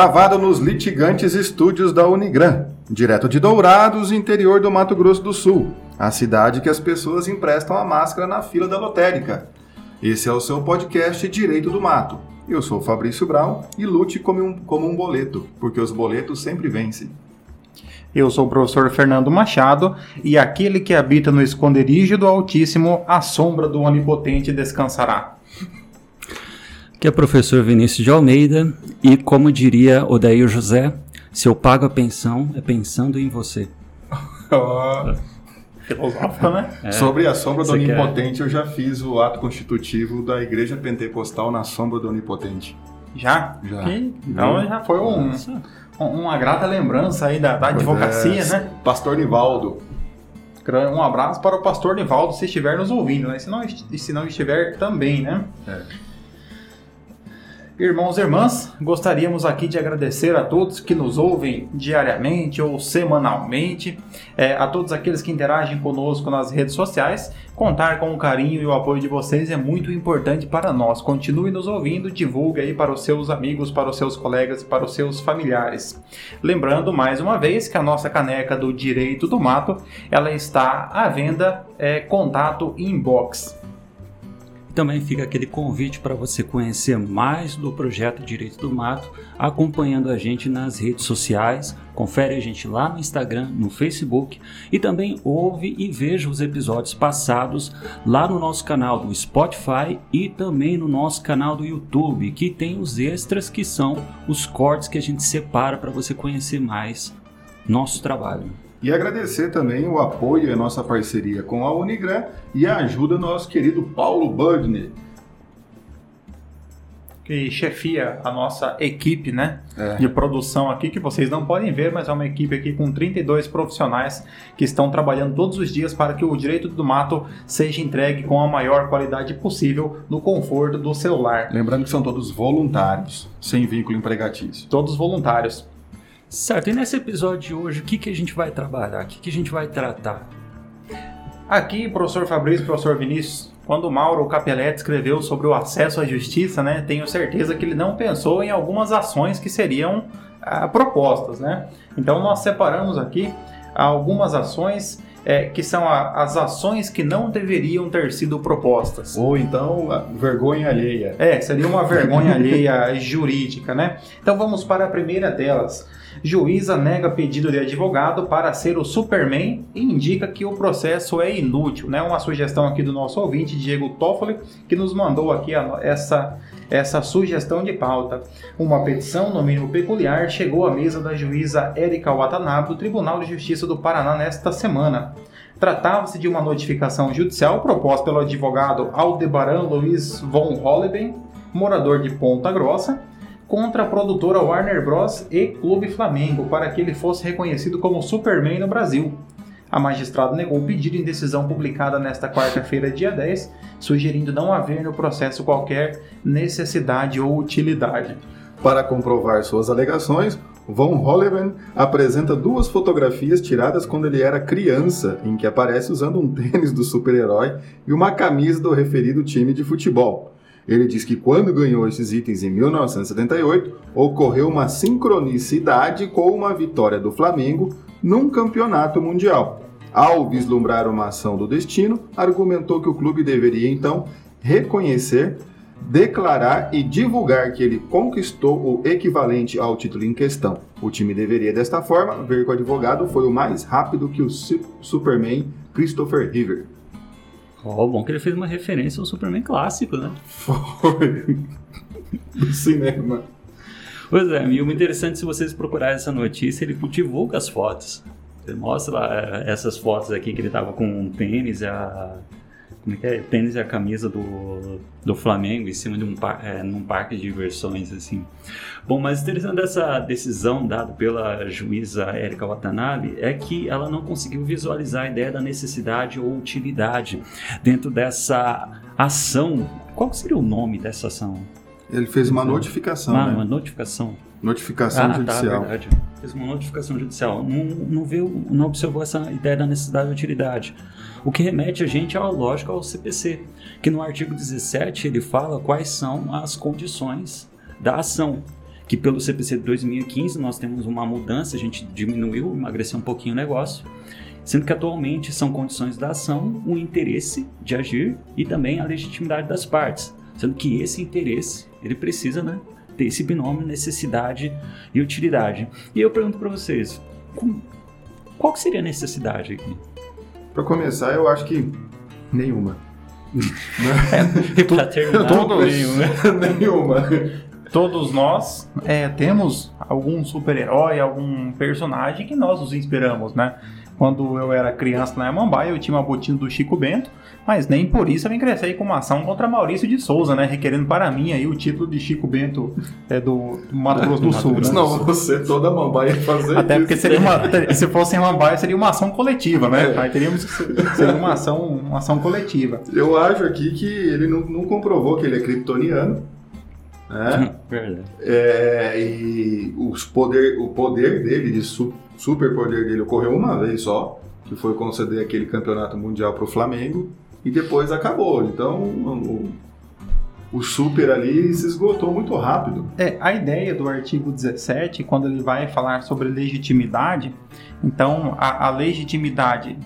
gravado nos litigantes estúdios da Unigran, direto de Dourados, interior do Mato Grosso do Sul, a cidade que as pessoas emprestam a máscara na fila da lotérica. Esse é o seu podcast Direito do Mato. Eu sou Fabrício Brown e lute como um, como um boleto, porque os boletos sempre vencem. Eu sou o professor Fernando Machado e aquele que habita no esconderijo do Altíssimo, a sombra do Onipotente descansará. Que é o professor Vinícius de Almeida e, como diria Odair José, se eu pago a pensão, é pensando em você. Filosófico, né? É. Sobre a sombra do Você quer- Onipotente, eu já fiz o ato constitutivo da Igreja Pentecostal na sombra do Onipotente. Já? Já. Que- Então já foi um, um- uma grata lembrança aí da, da advocacia, Pois é, né? Pastor Nivaldo. Um abraço para o pastor Nivaldo, se estiver nos ouvindo, né? Se não, se não estiver, também, né? É. Irmãos e irmãs, gostaríamos aqui de agradecer a todos que nos ouvem diariamente ou semanalmente, é, a todos aqueles que interagem conosco nas redes sociais. Contar com o carinho e o apoio de vocês é muito importante para nós. Continue nos ouvindo, divulgue aí para os seus amigos, para os seus colegas para os seus familiares. Lembrando mais uma vez que a nossa caneca do Direito do Mato, ela está à venda, é, contato inbox. Também fica aquele convite para você conhecer mais do projeto Direito do Mato, acompanhando a gente nas redes sociais. Confere a gente lá no Instagram, no Facebook e também ouve e veja os episódios passados lá no nosso canal do Spotify e também no nosso canal do YouTube, que tem os extras que são os cortes que a gente separa para você conhecer mais nosso trabalho. E agradecer também o apoio e a nossa parceria com a Unigran e a ajuda do nosso querido Paulo Budner. que chefia a nossa equipe, né, É. de produção aqui, que vocês não podem ver, mas é uma equipe aqui com 32 profissionais que estão trabalhando todos os dias para que o direito do mato seja entregue com a maior qualidade possível no conforto do celular. Lembrando que são todos voluntários, sem vínculo empregatício. Todos voluntários. Certo, e nesse episódio de hoje, o que, que a gente vai trabalhar? O que, que a gente vai tratar? Aqui, professor Fabrício, professor Vinícius, quando o Mauro Capelletti escreveu sobre o acesso à justiça, né, tenho certeza que ele não pensou em algumas ações que seriam ah, propostas, né? Então nós separamos aqui algumas ações eh, que são a- as ações que não deveriam ter sido propostas. Ou então, a vergonha alheia. É, seria uma vergonha alheia jurídica, né? Então vamos para a primeira delas. Juíza nega pedido de advogado para ser o Superman e indica que o processo é inútil, né? Uma sugestão aqui do nosso ouvinte, Diego Toffoli, que nos mandou aqui a essa, essa sugestão de pauta. Uma petição, no mínimo peculiar, chegou à mesa da juíza Érica Watanabe do Tribunal de Justiça do Paraná nesta semana. Tratava-se de uma notificação judicial proposta pelo advogado Aldebaran Luiz von Holleben, morador de Ponta Grossa, contra a produtora Warner Bros. e Clube Flamengo para que ele fosse reconhecido como Superman no Brasil. A magistrada negou o pedido em decisão publicada nesta quarta-feira, dia 10, sugerindo não haver no processo qualquer necessidade ou utilidade. Para comprovar suas alegações, Von Holleben apresenta duas fotografias tiradas quando ele era criança, em que aparece usando um tênis do super-herói e uma camisa do referido time de futebol. Ele diz que quando ganhou esses itens em 1978, ocorreu uma sincronicidade com uma vitória do Flamengo num campeonato mundial. Ao vislumbrar uma ação do destino, argumentou que o clube deveria então reconhecer declarar e divulgar que ele conquistou o equivalente ao título em questão. O time deveria, desta forma, ver que o advogado foi o mais rápido que o Su- Superman Christopher River. Ó, bom que ele fez uma referência ao Superman clássico, né? Foi do cinema. Pois é, e o interessante se vocês procurarem essa notícia, ele divulga as fotos. Ele mostra lá eh, essas fotos aqui que ele tava com um tênis e a. Como é que é? O tênis e a camisa do, do Flamengo em cima de um, eh, num parque de diversões, assim. Bom, mas interessante dessa decisão dada pela juíza Erika Watanabe é que ela não conseguiu visualizar a ideia da necessidade ou utilidade dentro dessa ação. Qual seria o nome dessa ação? Ele fez uma notificação, Ah, né? uma notificação. Notificação ah, judicial. Tá, verdade. Fez uma notificação judicial. Não, não, viu, não observou essa ideia da necessidade e utilidade. O que remete a gente à lógica ao CPC, que no artigo 17 ele fala quais são as condições da ação, que pelo CPC de 2015 nós temos uma mudança, a gente diminuiu, emagreceu um pouquinho o negócio, sendo que atualmente são condições da ação o interesse de agir e também a legitimidade das partes, sendo que esse interesse ele precisa né, ter esse binômio necessidade e utilidade. E eu pergunto para vocês, qual seria a necessidade aqui? Para começar, eu acho que nenhuma. e para terminar, Todos, nenhuma. nenhuma. todos nós é, temos algum super-herói, algum personagem que nós nos inspiramos, né? Quando eu era criança na Yamambai, eu tinha uma botina do Chico Bento, mas nem por isso eu vim crescer com uma ação contra Maurício de Souza, né? Requerendo para mim aí o título de Chico Bento é, do Mato Grosso do Sul. né? Não, você toda mambaia fazer Até porque isso. seria uma, se fosse em Lambaia, seria uma ação coletiva, né? É. Aí teríamos que ser, seria uma ação, uma ação coletiva. Eu acho aqui que ele não, não comprovou que ele é kryptoniano. Né? Verdade. É, e os poder, o poder dele, de su, super poder dele, ocorreu uma vez só, que foi conceder aquele campeonato mundial para o Flamengo, e depois acabou. Então o, o super ali se esgotou muito rápido. É, a ideia do artigo 17, quando ele vai falar sobre legitimidade, então a, a legitimidade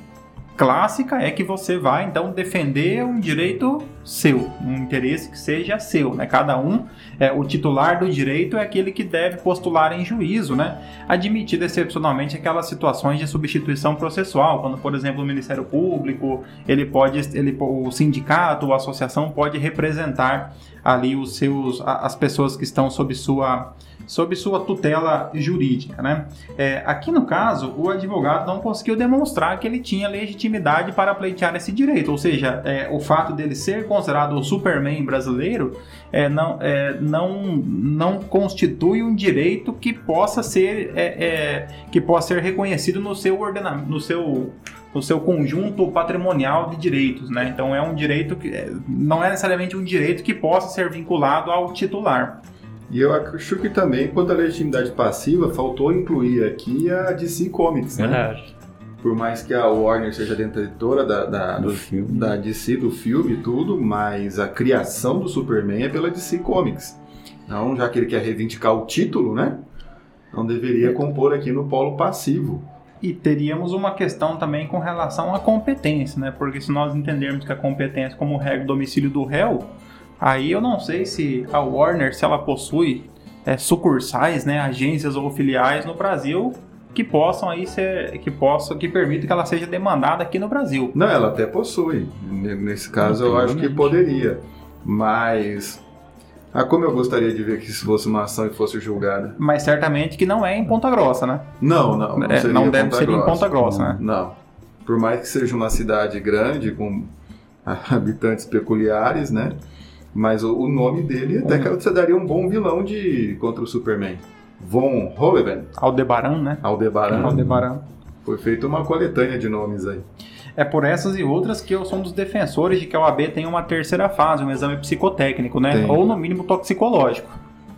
clássica é que você vai então defender um direito seu, um interesse que seja seu, né? Cada um, é, o titular do direito é aquele que deve postular em juízo, né? Admitido excepcionalmente aquelas situações de substituição processual, quando, por exemplo, o Ministério Público, ele pode, ele, o sindicato, a associação pode representar ali os seus, as pessoas que estão sob sua sob sua tutela jurídica, né? É, aqui no caso, o advogado não conseguiu demonstrar que ele tinha legitimidade para pleitear esse direito, ou seja, é, o fato dele ser considerado o Superman brasileiro é, não, é, não, não constitui um direito que possa ser é, é, que possa ser reconhecido no seu ordenamento, no seu no seu conjunto patrimonial de direitos, né? Então é um direito que não é necessariamente um direito que possa ser vinculado ao titular. E eu acho que também, quanto à legitimidade passiva, faltou incluir aqui a DC Comics, né? Verdade. Por mais que a Warner seja detentora da, da, Do do- filme. da DC, do filme e tudo, mas a criação do Superman é pela DC Comics. Então, já que ele quer reivindicar o título, né? Não deveria compor aqui no polo passivo. E teríamos uma questão também com relação à competência, né? Porque se nós entendermos que a competência como regra do domicílio do réu, aí eu não sei se a Warner, se ela possui é, sucursais, né, agências ou filiais no Brasil que possam aí ser, que possam, que permitam que ela seja demandada aqui no Brasil. Não, ela até possui. Nesse caso, eu acho que poderia. Mas. Ah, como eu gostaria de ver que isso fosse uma ação e fosse julgada. Mas certamente que não é em Ponta Grossa, né? Não, não. Não, É, não deve Ponta ser em. Ponta Grossa, né? Não. Por mais que seja uma cidade grande, com habitantes peculiares, né? Mas o, o nome dele até que você daria um bom vilão de contra o Superman. Von Holeven, Aldebaran, né? Aldebaran. Aldebaran. Foi feita uma coletânea de nomes aí. É por essas e outras que eu sou um dos defensores de que a OAB tem uma terceira fase, um exame psicotécnico, né? Tem. Ou no mínimo toxicológico.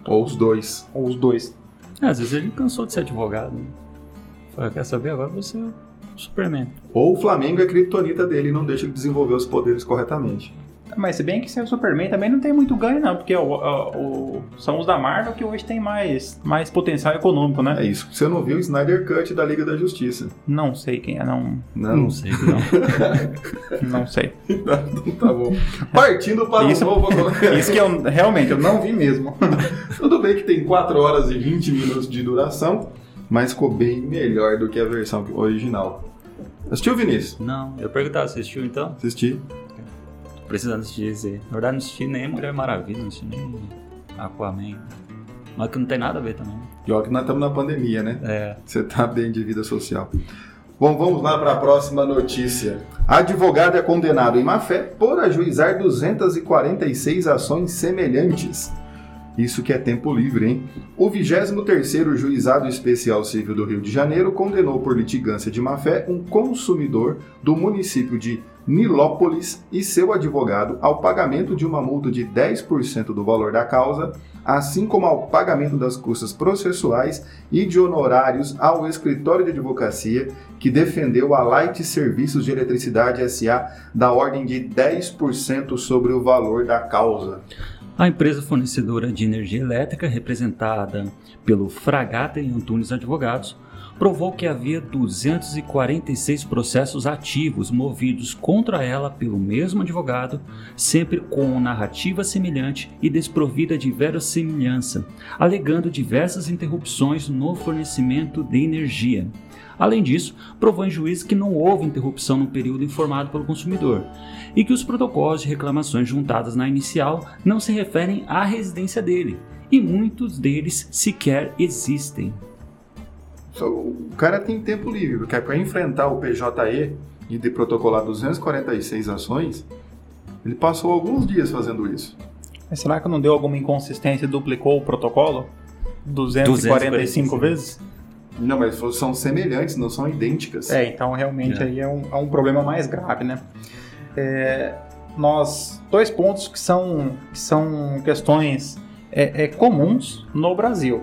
Ou os dois. Ou os dois. É, Às vezes ele cansou de ser advogado. né? Falei, quer saber? Agora você é o Superman. Ou o Flamengo é a criptonita dele e não deixa ele desenvolver os poderes corretamente. Mas se bem que ser o Superman também não tem muito ganho, não, porque o, o- o- são os da Marvel que hoje tem mais, mais potencial econômico, né? É isso. Você não viu o Snyder Cut da Liga da Justiça? Não sei quem é, não. Não, Não sei, não. Não sei. tá bom. Partindo para Isso- o novo. Isso que eu realmente eu não vi mesmo. Tudo bem que tem 4 horas e 20 minutos de duração, mas ficou bem melhor do que a versão original. Assistiu, Vinícius? não, eu perguntava, assistiu então? Assisti. Precisando assistir esse. Na verdade, não assisti nem Mulher Maravilha, não assisti nem Aquaman. Mas que não tem nada a ver também. Pior que nós estamos na pandemia, né? É, Você tá bem de vida social. Bom, vamos lá para a próxima notícia. Advogado é condenado em má fé por ajuizar 246 ações semelhantes. Isso que é tempo livre, hein? O 23º Juizado Especial Civil do Rio de Janeiro condenou por litigância de má fé um consumidor do município de Nilópolis e seu advogado ao pagamento de uma multa de 10% do valor da causa, assim como ao pagamento das custas processuais e de honorários ao escritório de advocacia que defendeu a Light Serviços de Eletricidade SA da ordem de 10% sobre o valor da causa. A empresa fornecedora de energia elétrica, representada pelo Fragata e Antunes Advogados, provou que havia 246 processos ativos movidos contra ela pelo mesmo advogado, sempre com narrativa semelhante e desprovida de verossimilhança, alegando diversas interrupções no fornecimento de energia. Além disso, provou em juízo que não houve interrupção no período informado pelo consumidor e que os protocolos de reclamações juntadas na inicial não se referem à residência dele, e muitos deles sequer existem. O cara tem tempo livre, porque para enfrentar o PJE e de protocolar 246 ações, ele passou alguns dias fazendo isso. Mas será que não deu alguma inconsistência e duplicou o protocolo? 245, 245. vezes? Não, mas são semelhantes, não são idênticas. É, então realmente é. aí é um, é um, problema mais grave, né? É, nós, dois pontos que são, que são questões é, é comuns no Brasil.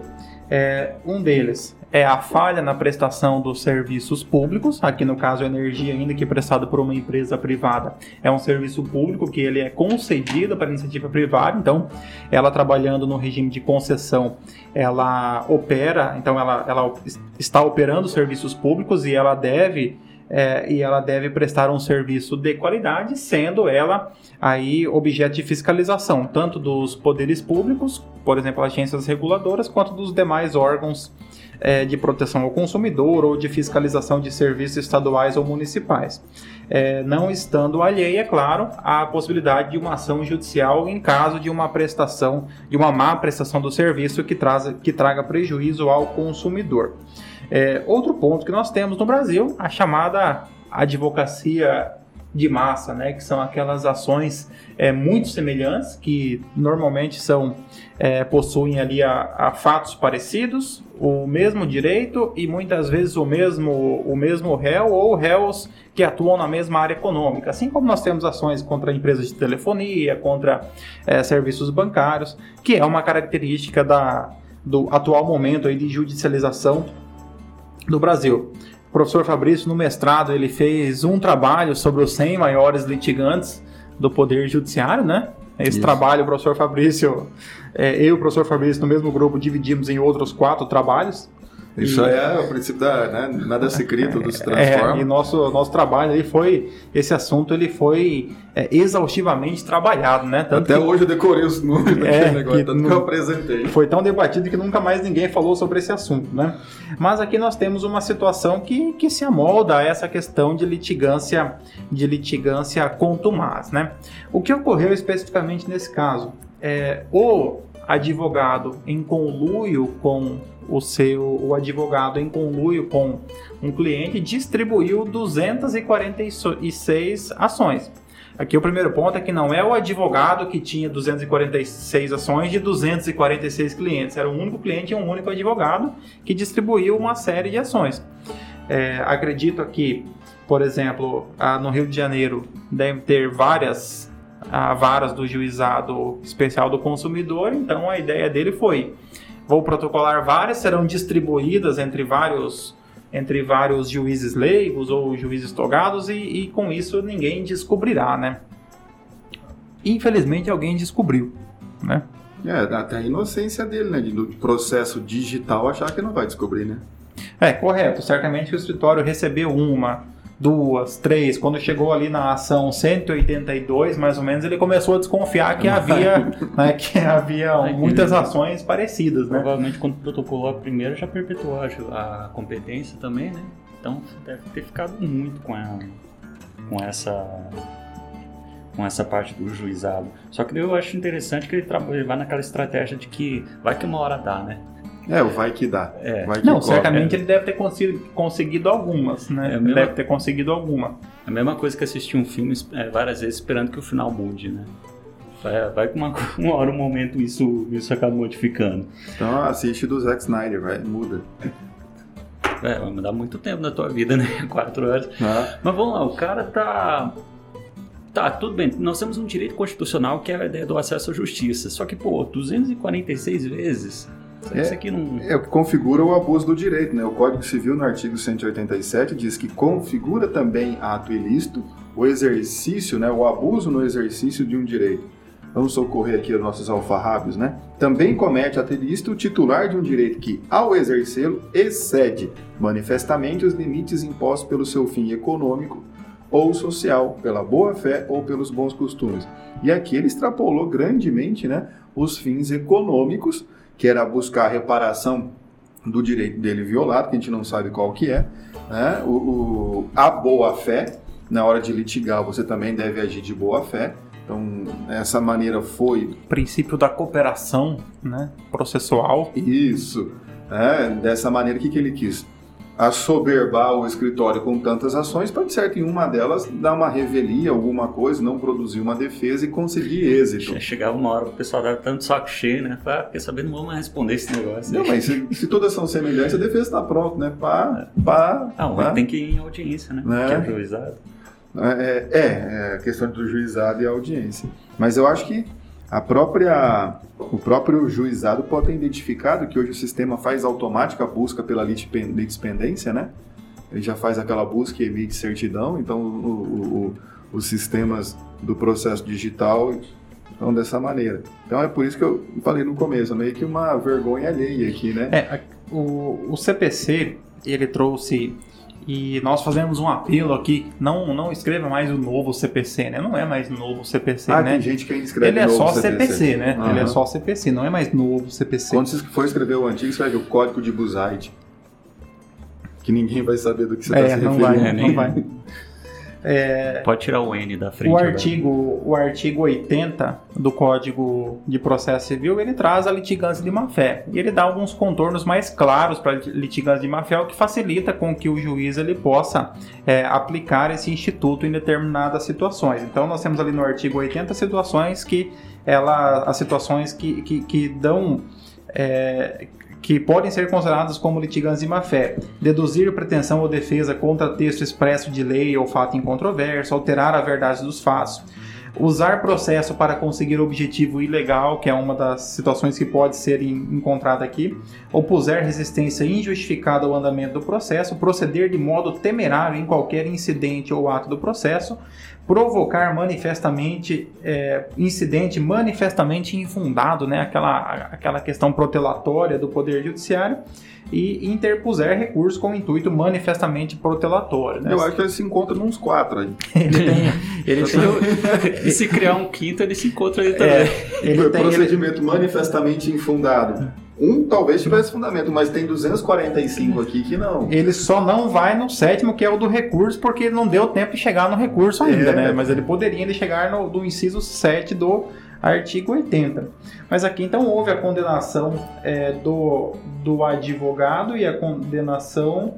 É, um deles é a falha na prestação dos serviços públicos, aqui no caso a energia, ainda que prestada por uma empresa privada, é um serviço público que ele é concedido para iniciativa privada, então ela trabalhando no regime de concessão, ela opera, então ela, ela está operando serviços públicos e ela deve é, e ela deve prestar um serviço de qualidade, sendo ela aí objeto de fiscalização, tanto dos poderes públicos, por exemplo, agências reguladoras, quanto dos demais órgãos é, de proteção ao consumidor ou de fiscalização de serviços estaduais ou municipais. É, não estando alheia, é claro, à possibilidade de uma ação judicial em caso de uma prestação, de uma má prestação do serviço que, traz, que traga prejuízo ao consumidor. É, outro ponto que nós temos no Brasil, a chamada advocacia de massa, né, que são aquelas ações é, muito semelhantes, que normalmente são é, possuem ali a, a, fatos parecidos, o mesmo direito e muitas vezes o mesmo, o mesmo réu ou réus que atuam na mesma área econômica. Assim como nós temos ações contra empresas de telefonia, contra é, serviços bancários, que é uma característica da, do atual momento aí de judicialização do Brasil professor Fabrício, no mestrado, ele fez um trabalho sobre os 100 maiores litigantes do Poder Judiciário, né? Esse Isso. trabalho, o professor Fabrício, é, eu e o professor Fabrício, no mesmo grupo, dividimos em outros quatro trabalhos. Isso e... é o princípio da né, nada se cria, tudo se transforma. É, e nosso, nosso trabalho aí foi, esse assunto ele foi é, exaustivamente trabalhado, né? Tanto Até que, hoje eu decorei os números é, negócio, que, tanto que eu apresentei. Foi tão debatido que nunca mais ninguém falou sobre esse assunto, né? Mas aqui nós temos uma situação que, que se amolda a essa questão de litigância, de litigância contumaz, né? O que ocorreu especificamente nesse caso? É, o advogado em conluio com o seu o advogado em conluio com um cliente distribuiu 246 ações. Aqui o primeiro ponto é que não é o advogado que tinha 246 ações de 246 clientes, era um único cliente e um único advogado que distribuiu uma série de ações. É, acredito que, por exemplo, no Rio de Janeiro deve ter várias varas do juizado especial do consumidor, então a ideia dele foi Vou protocolar várias, serão distribuídas entre vários entre vários juízes leigos ou juízes togados e, e com isso ninguém descobrirá, né? Infelizmente alguém descobriu, né? É, até a inocência dele, né? Do processo digital achar que não vai descobrir, né? É, correto. Certamente o escritório recebeu uma, duas, três. Quando chegou ali na ação 182, mais ou menos, ele começou a desconfiar que havia, né, que havia muitas ações parecidas, né? Provavelmente quando protocolou a primeira já perpetuou a, competência também, né? Então deve ter ficado muito com, a, com essa com essa parte do juizado. Só que eu acho interessante que ele, ele vai naquela estratégia de que vai que uma hora dá, né? É, o vai que dá. É. Vai que não, certamente é. ele deve ter conseguido, algumas, né? É mesma... Deve ter conseguido alguma. É a mesma coisa que assistir um filme é, várias vezes esperando que o final mude, né? Vai, vai que uma, uma hora, um momento, isso, isso acaba modificando. Então assiste do Zack Snyder, vai, muda. É, vai mudar muito tempo na tua vida, né? Quatro horas. Ah. Mas vamos lá, o cara tá Tá, tudo bem. Nós temos um direito constitucional que é a ideia do acesso à justiça. Só que, pô, 246 vezes isso aqui não... É o que configura o abuso do direito, né? O Código Civil, no artigo 187, diz que configura também ato ilícito o exercício, né, o abuso no exercício de um direito. vamos socorrer aqui os nossos alfarrábios, né? Também comete ato ilícito o titular de um direito que, ao exercê-lo, excede manifestamente os limites impostos pelo seu fim econômico ou social, pela boa-fé ou pelos bons costumes. E aqui ele extrapolou grandemente né, os fins econômicos, que era buscar a reparação do direito dele violado, que a gente não sabe qual que é, né? o, o a boa-fé, na hora de litigar você também deve agir de boa-fé, então, essa maneira foi. Princípio da cooperação né, processual. Isso. É, dessa maneira, o que, que ele quis? Assoberbar o escritório com tantas ações para, de certo, em uma delas dar uma revelia, alguma coisa, não produzir uma defesa e conseguir êxito. Chegava uma hora o pessoal dava tanto saco cheio, né? Ah, quer saber, não vamos mais responder esse negócio. Não, mas se, se, todas são semelhantes, a defesa está pronta, né? Pá, pá. Não, pá. tem que ir em audiência, né? né? Que é juizado. É, é, é, a questão do juizado e a audiência. Mas eu acho que a própria, o próprio juizado pode ter identificado que hoje o sistema faz automática a busca pela litispendência, né? Ele já faz aquela busca e emite certidão, então o, o, os sistemas do processo digital estão dessa maneira. Então é por isso que eu falei no começo, meio que uma vergonha alheia aqui, né? É, o, o CPC, ele trouxe e nós fazemos um apelo aqui, não, não escreva mais o novo CPC, né? Não é mais novo CPC, ah, né? tem gente que ainda escreve Ele é só CPC, CPC né? Uhum. Ele é só CPC, não é mais novo CPC. Quando você for escrever o antigo, escreve o código de Buzaide. Que ninguém vai saber do que você está é, se não referindo. Vai, não vai. É, Pode tirar o N da frente. O artigo, o artigo 80 do Código de Processo Civil ele traz a litigância de má-fé. E ele dá alguns contornos mais claros para a litigância de má-fé, o que facilita com que o juiz ele possa é, aplicar esse instituto em determinadas situações. Então, nós temos ali no artigo 80 situações que ela, as situações que, que, que dão. É, que podem ser consideradas como litigância de má-fé, deduzir pretensão ou defesa contra texto expresso de lei ou fato incontroverso, alterar a verdade dos fatos, usar processo para conseguir objetivo ilegal, que é uma das situações que pode ser encontrada aqui, opuser resistência injustificada ao andamento do processo, proceder de modo temerário em qualquer incidente ou ato do processo, provocar manifestamente é, incidente manifestamente infundado, né? aquela, aquela questão protelatória do Poder Judiciário, e interpuser recurso com intuito manifestamente protelatório. Né? Eu acho que ele se encontra nos quatro aí. ele tem. Ele tem... e se criar um quinto, ele se encontra aí também. É, ele tem, procedimento ele... manifestamente infundado. Um talvez tivesse fundamento, mas tem 245 aqui que não. Ele só não vai no sétimo, que é o do recurso, porque não deu tempo de chegar no recurso ainda, é. né? Mas ele poderia ainda chegar no do inciso 7 do artigo 80. Mas aqui então houve a condenação é, do, do advogado e a condenação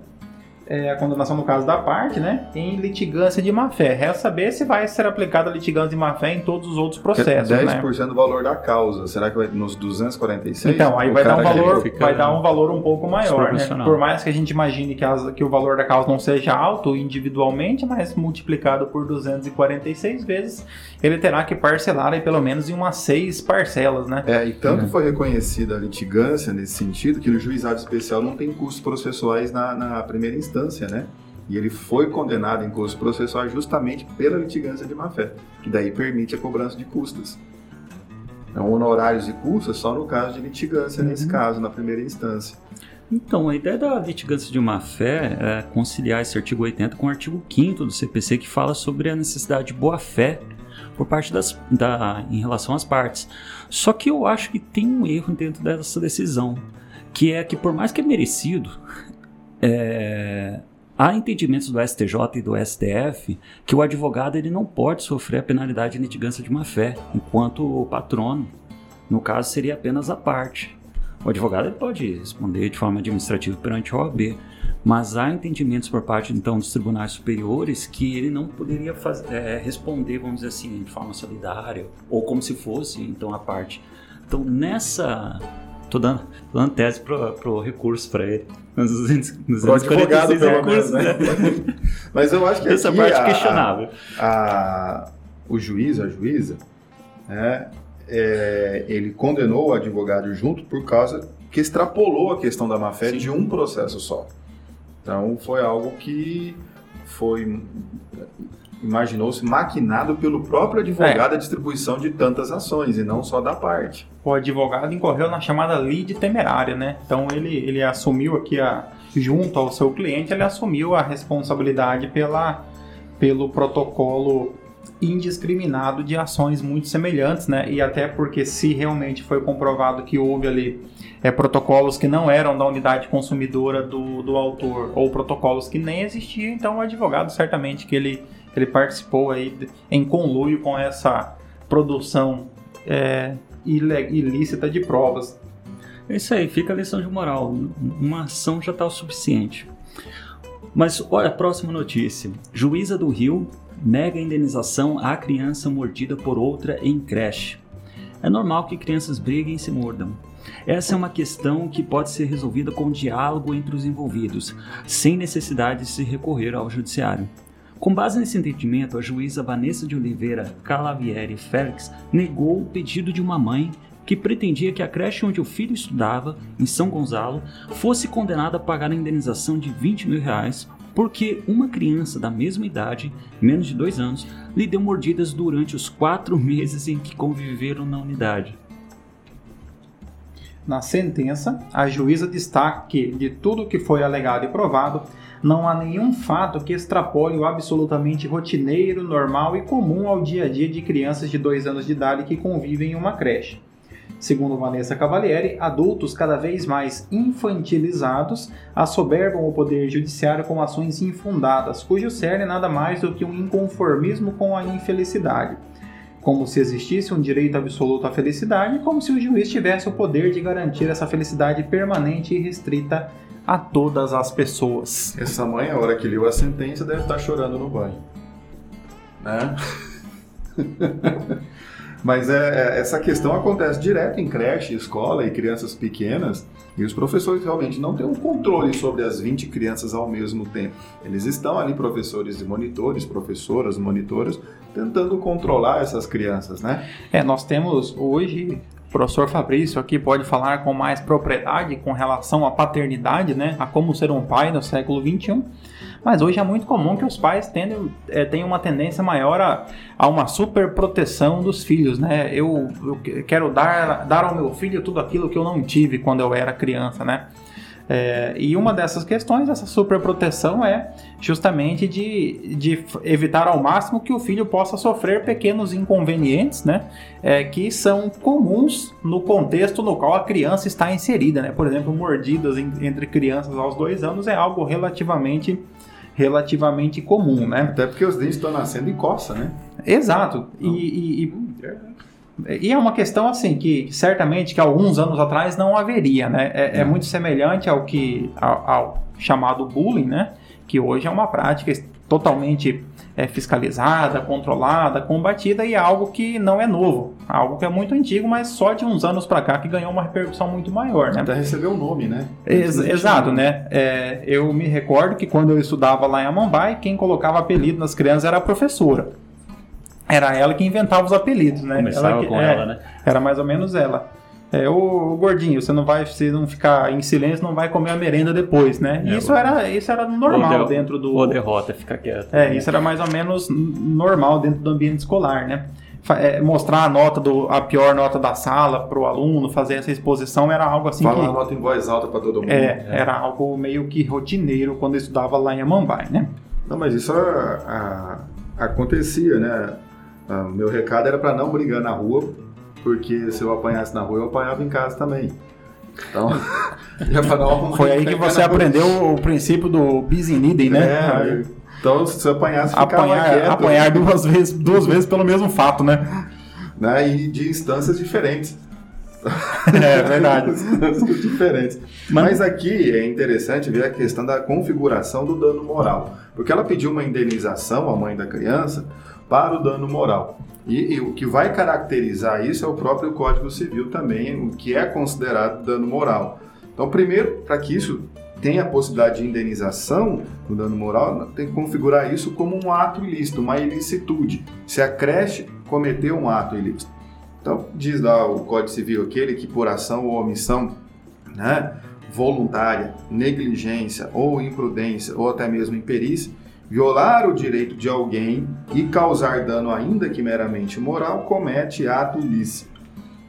é, a condenação no caso da parte, né, em litigância de má-fé. Resta saber se vai ser aplicada a litigância de má-fé em todos os outros processos, 10% né? do valor da causa. Será que vai nos 246? Então, aí vai dar um valor, vai dar um valor um pouco maior, né? Por mais que a gente imagine que, as, que o valor da causa não seja alto individualmente, mas multiplicado por 246 vezes, ele terá que parcelar aí pelo menos em umas seis parcelas, né? É, e tanto uhum. foi reconhecida a litigância nesse sentido que no juizado especial não tem custos processuais na, na primeira instância instância, né? E ele foi condenado em custos processuais justamente pela litigância de má-fé, que daí permite a cobrança de custas. Então, honorários e custas só no caso de litigância, uhum. nesse caso, na primeira instância. Então, a ideia da litigância de má-fé é conciliar esse artigo 80 com o artigo 5 do CPC, que fala sobre a necessidade de boa-fé por parte das, da, em relação às partes. Só que eu acho que tem um erro dentro dessa decisão, que é que por mais que é merecido, é, há entendimentos do STJ e do STF que o advogado ele não pode sofrer a penalidade de litigância de má-fé, enquanto o patrono, no caso, seria apenas a parte. O advogado ele pode responder de forma administrativa perante a OAB, mas há entendimentos por parte então dos tribunais superiores que ele não poderia fazer, é, responder, vamos dizer assim, de forma solidária ou como se fosse então a parte. Então nessa Tô dando, tô dando tese pro, pro recurso para ele. Nos 246 recursos, né? né? Mas eu acho que essa parte é questionável. A, a, o juiz, a juíza, né, é, ele condenou o advogado junto por causa que extrapolou a questão da má-fé de um processo só. Então foi algo que foi imaginou-se maquinado pelo próprio advogado a distribuição de tantas ações e não só da parte. O advogado incorreu na chamada lead temerária, né? Então ele, ele assumiu aqui a junto ao seu cliente, ele assumiu a responsabilidade pela, pelo protocolo indiscriminado de ações muito semelhantes, né? E até porque se realmente foi comprovado que houve ali é, protocolos que não eram da unidade consumidora do, do autor ou protocolos que nem existiam, então o advogado certamente que ele, ele participou aí em conluio com essa produção é, ilícita de provas. É isso aí, fica a lição de moral. Uma ação já está o suficiente. Mas olha a próxima notícia. Juíza do Rio nega indenização à criança mordida por outra em creche. É normal que crianças briguem e se mordam. Essa é uma questão que pode ser resolvida com diálogo entre os envolvidos, sem necessidade de se recorrer ao judiciário. Com base nesse entendimento, a juíza Vanessa de Oliveira Calavieri Félix negou o pedido de uma mãe que pretendia que a creche onde o filho estudava, em São Gonçalo, fosse condenada a pagar a indenização de 20 mil reais porque uma criança da mesma idade, menos de dois anos, lhe deu mordidas durante os quatro meses em que conviveram na unidade. Na sentença, a juíza destaca que, de tudo que foi alegado e provado, não há nenhum fato que extrapole o absolutamente rotineiro, normal e comum ao dia a dia de crianças de dois anos de idade que convivem em uma creche. Segundo Vanessa Cavalieri, adultos cada vez mais infantilizados assoberbam o poder judiciário com ações infundadas, cujo cerne nada mais do que um inconformismo com a infelicidade. Como se existisse um direito absoluto à felicidade, como se o juiz tivesse o poder de garantir essa felicidade permanente e restrita a todas as pessoas. Essa mãe, a hora que leu a sentença, deve estar chorando no banho. Né? Mas é, essa questão acontece direto em creche, escola e crianças pequenas, e os professores realmente não têm um controle sobre as 20 crianças ao mesmo tempo. Eles estão ali, professores e monitores, professoras, monitoras, tentando controlar essas crianças, né? É, nós temos hoje o professor Fabrício aqui pode falar com mais propriedade com relação à paternidade, né? A como ser um pai no século XXI. Mas hoje é muito comum que os pais tendem, é, tenham uma tendência maior a, a uma super proteção dos filhos, né? Eu, eu quero dar, dar ao meu filho tudo aquilo que eu não tive quando eu era criança, né? É, e uma dessas questões, essa superproteção, é justamente de, de evitar ao máximo que o filho possa sofrer pequenos inconvenientes, né? É, que são comuns no contexto no qual a criança está inserida, né? Por exemplo, mordidas entre crianças aos dois anos é algo relativamente relativamente comum, né? Até porque os dentes estão nascendo e coça, né? Exato. E, e, e, e, é uma questão assim que certamente que alguns anos atrás não haveria, né? É, é muito semelhante ao que ao, ao chamado bullying, né? Que hoje é uma prática totalmente é, fiscalizada, controlada, combatida e é algo que não é novo, algo que é muito antigo, mas só de uns anos para cá que ganhou uma repercussão muito maior, né? Até recebeu um nome, né? Ex exato, né? É, eu me recordo que quando eu estudava lá em Amambai, quem colocava apelido nas crianças era a professora. Era ela que inventava os apelidos, né? Começava ela que, com é, ela, né? Era mais ou menos ela. É, o, gordinho, você não vai, se não ficar em silêncio, não vai comer a merenda depois, né? É, isso, era, isso era normal de, dentro do. Ou derrota, fica quieto. É, né? isso era mais ou menos normal dentro do ambiente escolar, né? É, mostrar a nota do a pior nota da sala para o aluno, fazer essa exposição era algo assim Falar que, a nota em voz alta para todo mundo. É, é, era algo meio que rotineiro quando eu estudava lá em Amambai, né? Não, mas isso a, a, acontecia, né? Ah, meu recado era para não brigar na rua, porque se eu apanhasse na rua, eu apanhava em casa também. Então, Foi aí que você aprendeu o princípio do bis in idem, né? É, então, se você apanhasse, ficava apanhar, quieto. Apanhar duas vezes, duas vezes pelo mesmo fato, né? né? E de instâncias diferentes. É verdade. diferentes. Mas... Mas aqui é interessante ver a questão da configuração do dano moral. Porque ela pediu uma indenização, a mãe da criança, para o dano moral. E, e, o que vai caracterizar isso é o próprio Código Civil também, o que é considerado dano moral. Então, primeiro, para que isso tenha a possibilidade de indenização do dano moral, tem que configurar isso como um ato ilícito, uma ilicitude. Se a creche cometeu um ato ilícito. Então, diz lá o Código Civil, aquele que por ação ou omissão né, voluntária, negligência ou imprudência, ou até mesmo imperícia, violar o direito de alguém e causar dano ainda que meramente moral, comete ato ilícito.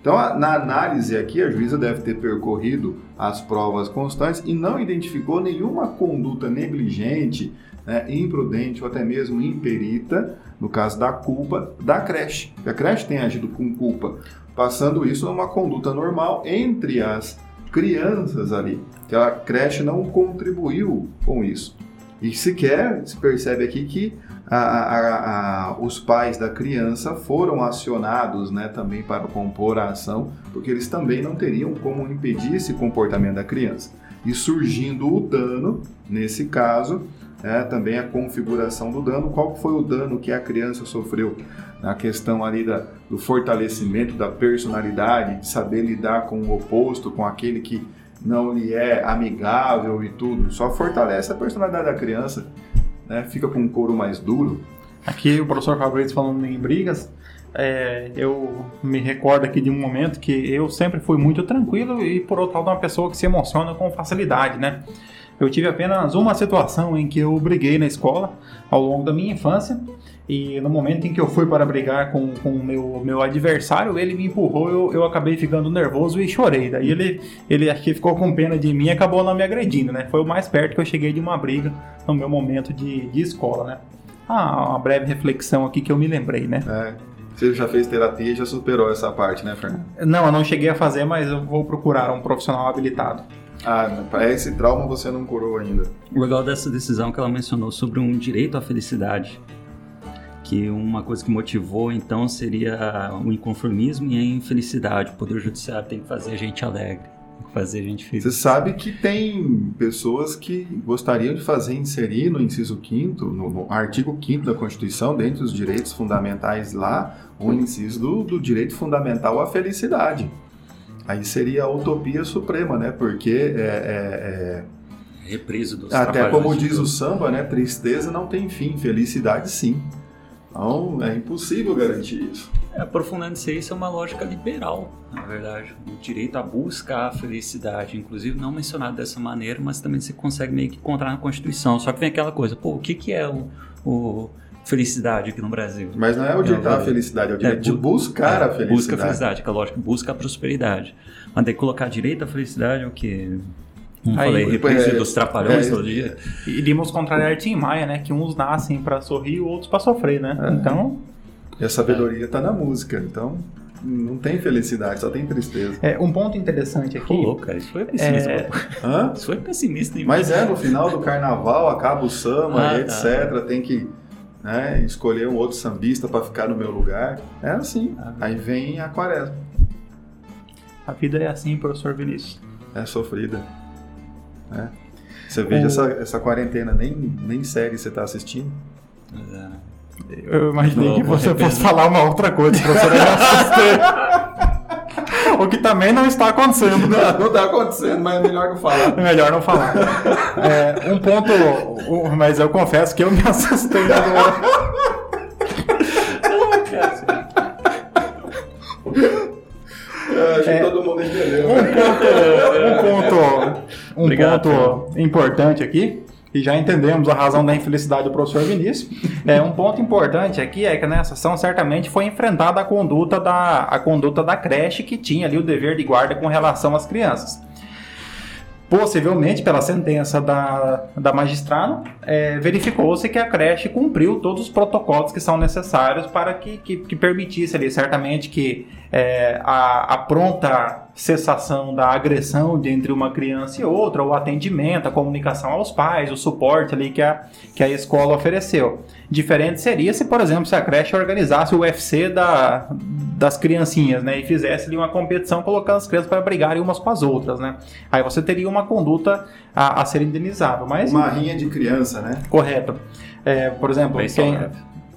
Então, na análise aqui, a juíza deve ter percorrido as provas constantes e não identificou nenhuma conduta negligente, né, imprudente ou até mesmo imperita, no caso da culpa da creche. A creche tem agido com culpa, passando isso numa conduta normal entre as crianças ali, que a creche não contribuiu com isso. E sequer se percebe aqui que a, a, a, os pais da criança foram acionados né, também para compor a ação, porque eles também não teriam como impedir esse comportamento da criança. E surgindo o dano, nesse caso, é, também a configuração do dano, qual foi o dano que a criança sofreu, na questão ali da, do fortalecimento da personalidade, de saber lidar com o oposto, com aquele que não lhe é amigável e tudo, só fortalece a personalidade da criança né, fica com um couro mais duro. Aqui o professor Fabrício falando em brigas, é, eu me recordo aqui de um momento que eu sempre fui muito tranquilo e por outro lado uma pessoa que se emociona com facilidade, né? Eu tive apenas uma situação em que eu briguei na escola ao longo da minha infância e no momento em que eu fui para brigar com o meu, meu adversário, ele me empurrou, eu, eu acabei ficando nervoso e chorei. Daí ele, ele acho que ficou com pena de mim e acabou não me agredindo, né? Foi o mais perto que eu cheguei de uma briga no meu momento de, de escola, né? Ah, uma breve reflexão aqui que eu me lembrei, né? É. Você já fez terapia e já superou essa parte, né, Fernando? Não, eu não cheguei a fazer, mas eu vou procurar um profissional habilitado. Ah, para esse trauma você não curou ainda. O legal dessa decisão que ela mencionou sobre um direito à felicidade que uma coisa que motivou então seria o inconformismo e a infelicidade. O Poder Judiciário tem que fazer a gente alegre, tem que fazer a gente feliz. Você sabe que tem pessoas que gostariam de fazer inserir no inciso 5 no, no artigo 5 da Constituição, dentre os direitos fundamentais lá, o inciso do, do direito fundamental à felicidade. Aí seria a utopia suprema, né? Porque é, é, é Repriso dos Até como diz o samba, né? Tristeza não tem fim, felicidade sim. Então é impossível garantir isso. É, aprofundando-se isso é uma lógica liberal, na verdade. O direito a buscar a felicidade, inclusive não mencionado dessa maneira, mas também se consegue meio que encontrar na Constituição. Só que vem aquela coisa, pô, o que, que é o, o felicidade aqui no Brasil? Mas não é o direito à felicidade, é o direito é, de buscar é, a felicidade. Busca a felicidade, que é lógico, busca a prosperidade. Mas daí colocar direito à felicidade é o que não Aí, falei, reprise é, dos trapalhões é, todo dia. Iríamos contrariar Tim Maia, né? Que uns nascem para sorrir, outros para sofrer, né? É. Então. E a sabedoria está na música, então não tem felicidade, só tem tristeza. É, um ponto interessante aqui. Pô, cara, isso foi pessimista. É... Hã? Isso foi pessimista. Mas é, no final do carnaval acaba o samba, ah, etc. Tá. Tem que né, escolher um outro sambista para ficar no meu lugar. É assim. Ah, Aí vem a quaresma. A vida é assim, professor Vinícius. É sofrida. Né? Você veja o... essa, essa quarentena, nem, nem série você está assistindo. Eu imaginei que você fosse falar uma outra coisa, professor. o que também não está acontecendo. Não, não está acontecendo, mas é melhor não falar. É melhor não falar. É, um ponto, mas eu confesso que eu me assustei agora. acho que é, todo mundo entendeu. Um ponto, um ponto, um Obrigado, ponto importante aqui e já entendemos a razão da infelicidade do professor Vinícius. É, um ponto importante aqui é que nessa ação certamente foi enfrentada a conduta da, a conduta da creche que tinha ali o dever de guarda com relação às crianças. Possivelmente, pela sentença da, da magistrada, é, verificou-se que a creche cumpriu todos os protocolos que são necessários para que, que, que permitisse ali, certamente, que é, a, a, pronta cessação da agressão de entre uma criança e outra, o atendimento, a comunicação aos pais, o suporte ali que a, que a escola ofereceu. Diferente seria se, por exemplo, se a creche organizasse o UFC da, das criancinhas, né, e fizesse ali uma competição colocando as crianças para brigarem umas com as outras, né. Aí você teria uma conduta a, a ser indenizável, mas... Uma rinha de criança, né? Correto. É, por exemplo, Bem quem...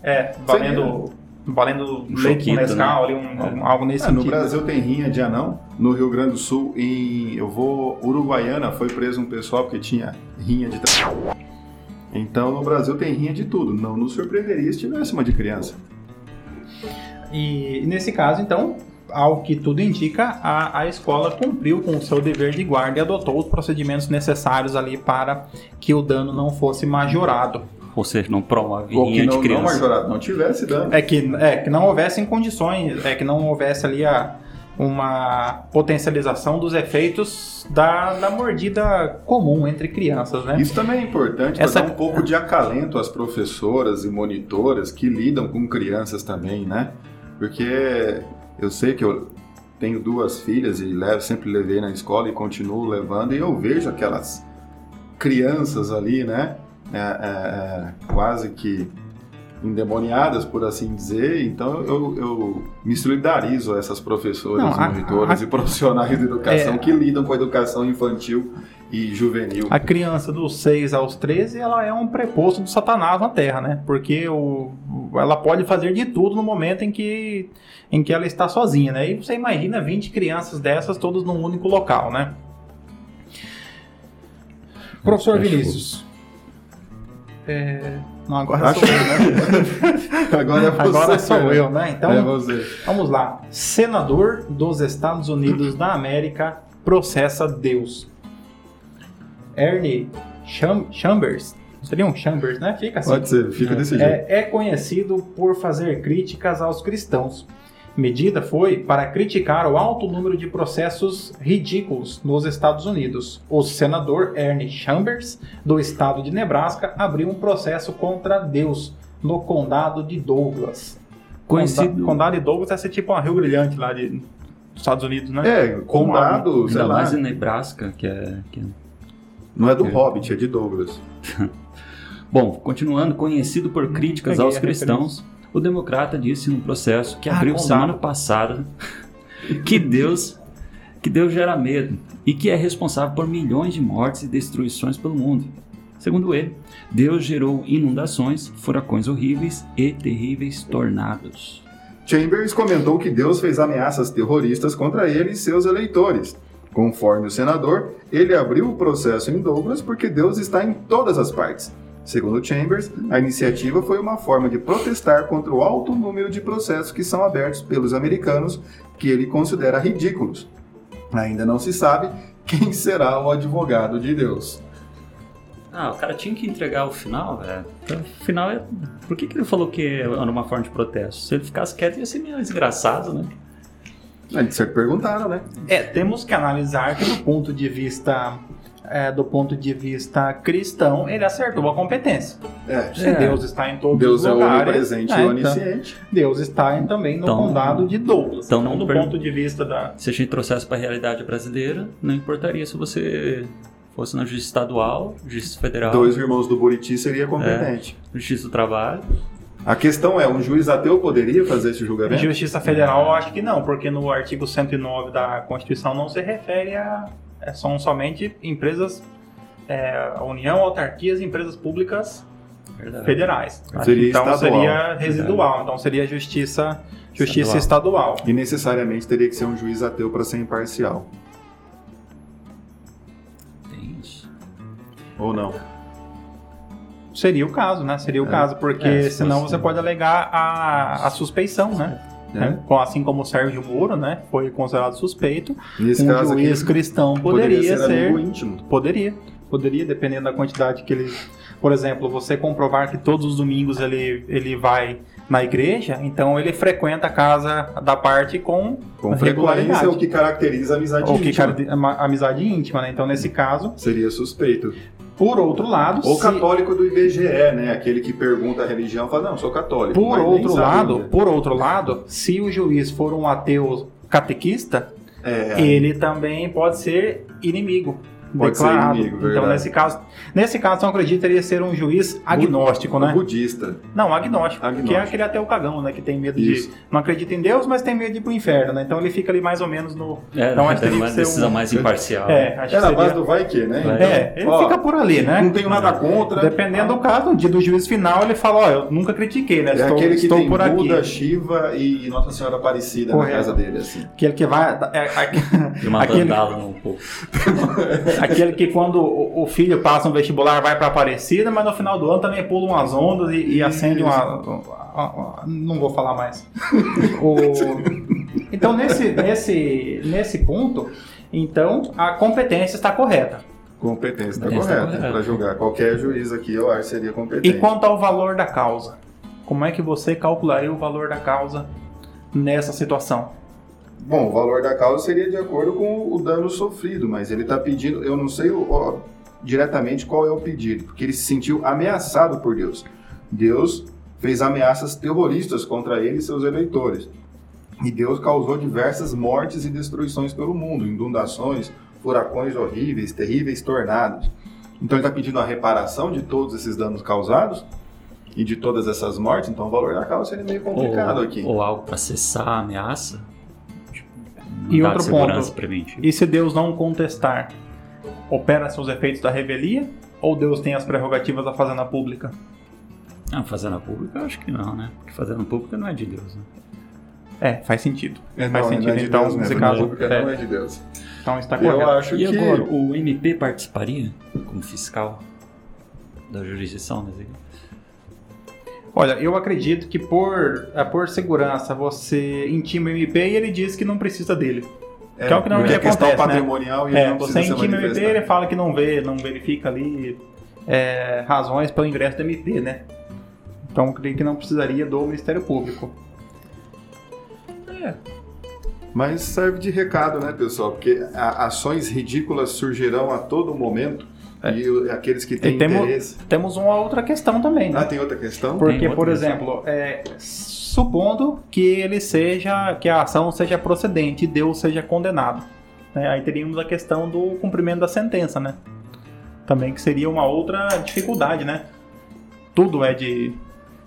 É, valendo valendo um leite com Nescau, né? ali, um, é. algo nesse é, sentido. No Brasil tem rinha de anão, no Rio Grande do Sul, em eu vou Uruguaiana, foi preso um pessoal porque tinha rinha de Então no Brasil tem rinha de tudo, não nos surpreenderia se tivesse uma de criança. E nesse caso, então, ao que tudo indica, a, a escola cumpriu com o seu dever de guarda e adotou os procedimentos necessários ali para que o dano não fosse majorado ou seja, não promove Ou que rinha não, de não, criança. majorado, não tivesse dano. É que, é que não houvessem condições, é que não houvesse ali a, uma potencialização dos efeitos da, da mordida comum entre crianças, né? Isso também é importante Essa- para dar um pouco de acalento às professoras e monitoras que lidam com crianças também, né? Porque eu sei que eu tenho duas filhas e levo, sempre levei na escola e continuo levando, e eu vejo aquelas crianças ali, né? É, é, é, quase que endemoniadas, por assim dizer. Então eu, eu me solidarizo a essas professoras, Não, a- monitoras a- e profissionais de educação É. que lidam com a educação infantil e juvenil. A criança dos 6 aos 13, ela é um preposto do satanás na Terra, né? Porque o, ela pode fazer de tudo no momento em que, em que ela está sozinha, né? E você imagina 20 crianças dessas todas num único local, né? Professor Acho- Vinícius. É... Não, agora Acho- sou eu, né? Agora é você. Agora sou eu, né? Então, É você. Vamos lá. Senador dos Estados Unidos da América processa Deus. Ernie Cham Chambers. Seria um Chambers, né? Fica assim. Pode ser, fica desse jeito. É, é conhecido por fazer críticas aos cristãos. Medida foi para criticar o alto número de processos ridículos nos Estados Unidos. O senador Ernie Chambers, do estado de Nebraska, abriu um processo contra Deus no condado de Douglas. Conhecido- Conda- Condado de Douglas deve ser tipo uma Rio Brilhante lá de, dos Estados Unidos, né? É, condado, sei Ainda lá. mais em Nebraska, que é, que é Não é do É. Hobbit, é de Douglas. Bom, continuando, conhecido por críticas Peguei aos cristãos, o democrata disse no processo que Ah, abriu semana passada que Deus que Deus gera medo e que é responsável por milhões de mortes e destruições pelo mundo. Segundo ele, Deus gerou inundações, furacões horríveis e terríveis tornados. Chambers comentou que Deus fez ameaças terroristas contra ele e seus eleitores. Conforme o senador, ele abriu o processo em Douglas porque Deus está em todas as partes. Segundo Chambers, a iniciativa foi uma forma de protestar contra o alto número de processos que são abertos pelos americanos, que ele considera ridículos. Ainda não se sabe quem será o advogado de Deus. Ah, o cara tinha que entregar o final, velho. Então, o final é. Por que, que ele falou que era uma forma de protesto? Se ele ficasse quieto, ia ser meio desgraçado, né? Ah, De certo perguntaram, né? É, temos que analisar que do ponto de vista é, do ponto de vista cristão, ele acertou a competência. É. Se É. Deus está em todos Deus os é lugares, onipresente é, e então, onisciente. Deus está em- também no Então- condado de Douglas. então Então, não do per- ponto de vista da Se a gente trouxesse para a realidade brasileira, não importaria se você fosse na justiça estadual, justiça federal, Dois irmãos do Buriti seria competente. justiça do trabalho. A questão é, um juiz ateu poderia fazer esse julgamento? Justiça Federal, eu acho que não, porque no artigo 109 da Constituição não se refere a. é, são somente empresas. É, a União, autarquias e empresas públicas Verdade. federais. Seria então estadual. seria residual, então seria justiça, justiça estadual. E necessariamente teria que ser um juiz ateu para ser imparcial. Isso. Ou não? Seria o caso, né? Seria o É. caso, porque É, se senão você pode alegar a, a suspeição, né? Né? Com- Assim como o Sérgio Moro, né? Foi considerado suspeito. Nesse um caso juiz cristão poderia, ser. amigo íntimo. Poderia. Poderia, dependendo da quantidade que ele. Por exemplo, você comprovar que todos os domingos ele, ele vai na igreja, então ele frequenta a casa da parte com, Com regularidade. frequência é o que caracteriza a amizade que íntima. ama- amizade íntima, né? Então, nesse caso, Seria suspeito. Por outro lado, Ou se- católico do IBGE, né? Aquele que pergunta a religião fala, não, sou católico. por outro lado, ainda. por outro lado, se o juiz for um ateu catequista, É, ele também pode ser inimigo. Pode ser declarado. inimigo, então, verdade. nesse caso, nesse caso, eu acredito que teria ser um juiz agnóstico, né? budista. Não, agnóstico, Agnóstico. que é aquele ateu cagão, né? Que tem medo Isso. de. Não acredita em Deus, mas tem medo de ir pro inferno, né? Então ele fica ali mais ou menos no. É, Então, acho que é uma que ser decisão um- mais imparcial. É, acho É que na seria. base do vai que, né? É, ele Ó, fica por ali, né? Não tenho nada contra. Dependendo do caso, de- do juiz final, ele fala: Ó, eu nunca critiquei, né? É estou aquele que estou tem por Buda, aqui. Shiva e Nossa Senhora Aparecida Correto. na casa dele, assim. Aquele que vai. É, é, De uma aquele, um pouco. aquele que quando o, filho passa um vestibular vai pra Aparecida, mas no final do ano também pula umas ondas e, e acende uma, uma- uma- Não vou falar mais. O- então, nesse, nesse, nesse ponto, então a competência está correta. Competência está tá correta. correta. Para julgar qualquer juiz aqui, eu acho que seria competente. E quanto ao valor da causa? Como é que você calcularia o valor da causa nessa situação? Bom, o valor da causa seria de acordo com o dano sofrido, mas ele está pedindo, eu não sei diretamente qual é o pedido, porque ele se sentiu ameaçado por Deus. Deus fez ameaças terroristas contra ele e seus eleitores. E Deus causou diversas mortes e destruições pelo mundo, inundações, furacões horríveis, terríveis tornados. Então ele está pedindo a reparação de todos esses danos causados e de todas essas mortes, então o valor da causa seria meio complicado ou, aqui. Ou algo para cessar a ameaça. E outro ponto. preventiva. E se Deus não contestar, opera-se os efeitos da revelia? Ou Deus tem as prerrogativas da fazenda pública? Ah, fazenda pública, eu acho que não, né? Porque fazenda pública não é de Deus, né? É, faz sentido. É, faz não, sentido. não é de então, Deus, né? nesse Fazenda caso, pública é, não é de Deus. então está Eu correto. acho E que agora, o MP participaria como fiscal da jurisdição desse aqui? Olha, eu acredito que por, é, por segurança você intima o MP e ele diz que não precisa dele. que é o que normalmente é questão acontece, né? patrimonial e ele É, você intima o MP ele fala que não vê, não verifica ali é, razões para o ingresso do MP, né? Então eu creio que não precisaria do Ministério Público. Mas serve de recado, né, pessoal? Porque ações ridículas surgirão a todo momento É. e o- aqueles que têm temos- interesse... Temos uma outra questão também, né? Ah, tem outra questão? Porque, outra por questão. exemplo, é, supondo que ele seja, que a ação seja procedente e Deus seja condenado, né? aí teríamos a questão do cumprimento da sentença, né? Também que seria uma outra dificuldade, né? Tudo é de,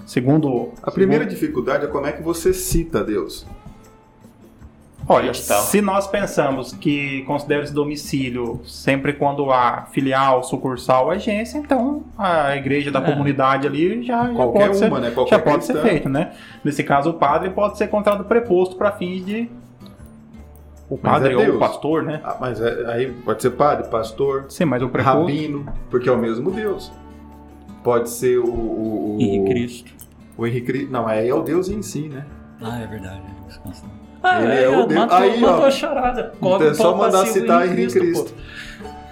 segundo A primeira segundo- dificuldade é como é que você cita Deus. Olha, Digital. se nós pensamos que considera esse domicílio sempre quando há filial, sucursal, agência, então a igreja da É. comunidade ali já, já Qualquer pode ser uma, né? Já pode ser feito, né? Nesse caso, o padre pode ser contratado preposto para fins de. O padre é ou Deus. o pastor, né? Ah, mas é- aí pode ser padre, pastor, Sim, mas o preposto. rabino, porque é o mesmo Deus. Pode ser o... o, o Henrique Cristo. O Henrique Cristo. Não, aí é o Deus em si, né? Ah, é verdade. é. Ah, Ele é, é o Deus- matou, aí, matou ó. a charada. Então Cobra é só mandar citar Henrique Henrique Cristo, Cristo.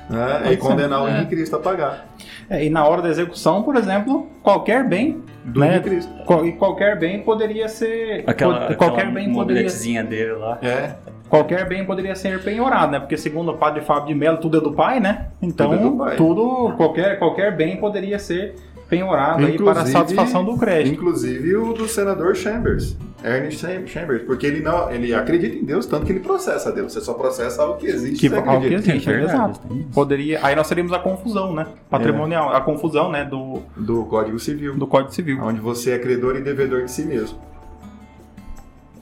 Né? Pode E condenar o ser. Henrique Cristo a pagar. É, e na hora da execução, por exemplo, qualquer bem. Do né? Henrique Cristo. E qualquer bem poderia ser. Aquela, pod- qualquer aquela bem poderia dele lá. É. Qualquer bem poderia ser penhorado, né? Porque segundo o padre Fábio de Mello, tudo é do pai, né? Então, Tudo é do pai. tudo, qualquer, qualquer bem poderia ser penhorado aí para a satisfação do crédito. Inclusive o do senador Chambers, Ernest Cham- Chambers, porque ele não, ele acredita em Deus tanto que ele processa Deus. Você só processa algo que existe. Que você algo que acredita. existe, É verdade, exato. Poderia, aí nós teríamos a confusão, né? Patrimonial, a confusão, né, do, Do Código Civil, do Código Civil. onde você é credor e devedor de si mesmo.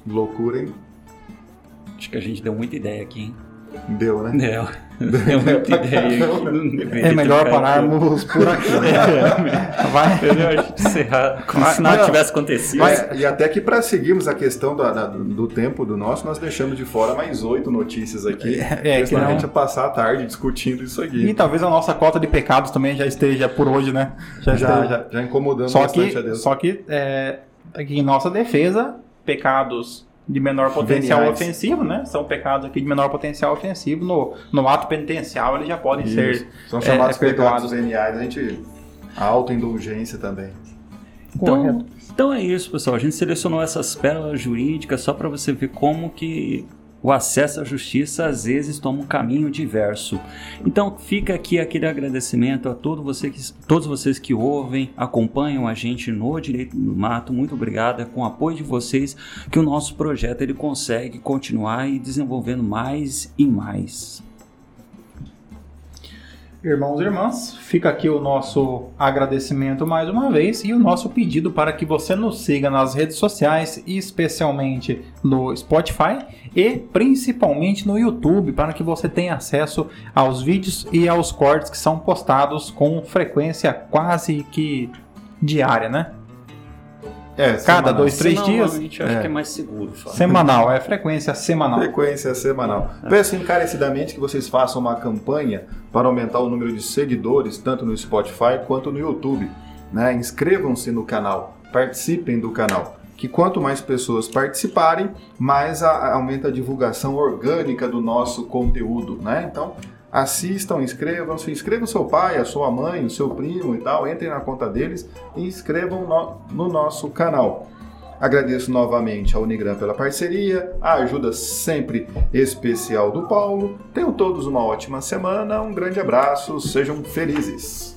Loucura, hein? Acho que a gente deu muita ideia aqui, hein? Deu, né? Deu. Deu muita ideia. Não deveria É melhor pararmos por aqui. né? Vai. Melhor a gente encerrar como Vai, se nada não. tivesse acontecido. Mas, e até que para seguirmos a questão da- do tempo do nosso, nós deixamos de fora mais oito notícias aqui. É, porque que senão a não- gente ia passar a tarde discutindo isso aqui. E talvez a nossa cota de pecados também já esteja por hoje, né? Já já, já, já incomodamos Só bastante que, a Deus. só que é, aqui em nossa defesa, pecados de menor potencial Veniais. ofensivo, né? São pecados aqui de menor potencial ofensivo. No, no ato penitencial, eles já podem Isso. ser São chamados é, perdoados. pecados veniais. A gente. A autoindulgência também. Então, Correto. então é isso, pessoal. A gente selecionou essas pérolas jurídicas só para você ver como que o acesso à justiça às vezes toma um caminho diverso. Então fica aqui aquele agradecimento a todo você que, todos vocês que ouvem, acompanham a gente no Direito do Mato. Muito obrigado. É com o apoio de vocês que o nosso projeto ele consegue continuar e desenvolvendo mais e mais. Irmãos e irmãs, fica aqui o nosso agradecimento mais uma vez e o nosso pedido para que você nos siga nas redes sociais, especialmente no Spotify e principalmente no YouTube, para que você tenha acesso aos vídeos e aos cortes que são postados com frequência quase que diária, né? É, Cada semanal. dois, três Senão, dias? A gente acha É. que é mais seguro. Fábio. Semanal, é frequência semanal. Frequência semanal. Peço encarecidamente que vocês façam uma campanha para aumentar o número de seguidores, tanto no Spotify quanto no YouTube. Né? Inscrevam-se no canal, participem do canal. Que quanto mais pessoas participarem, mais a- aumenta a divulgação orgânica do nosso conteúdo. Né? Então, assistam, inscrevam-se, inscrevam seu pai, a sua mãe, o seu primo e tal, entrem na conta deles e inscrevam no, no nosso canal. Agradeço novamente ao Unigram pela parceria, a ajuda sempre especial do Paulo. Tenham todos uma ótima semana, um grande abraço, sejam felizes.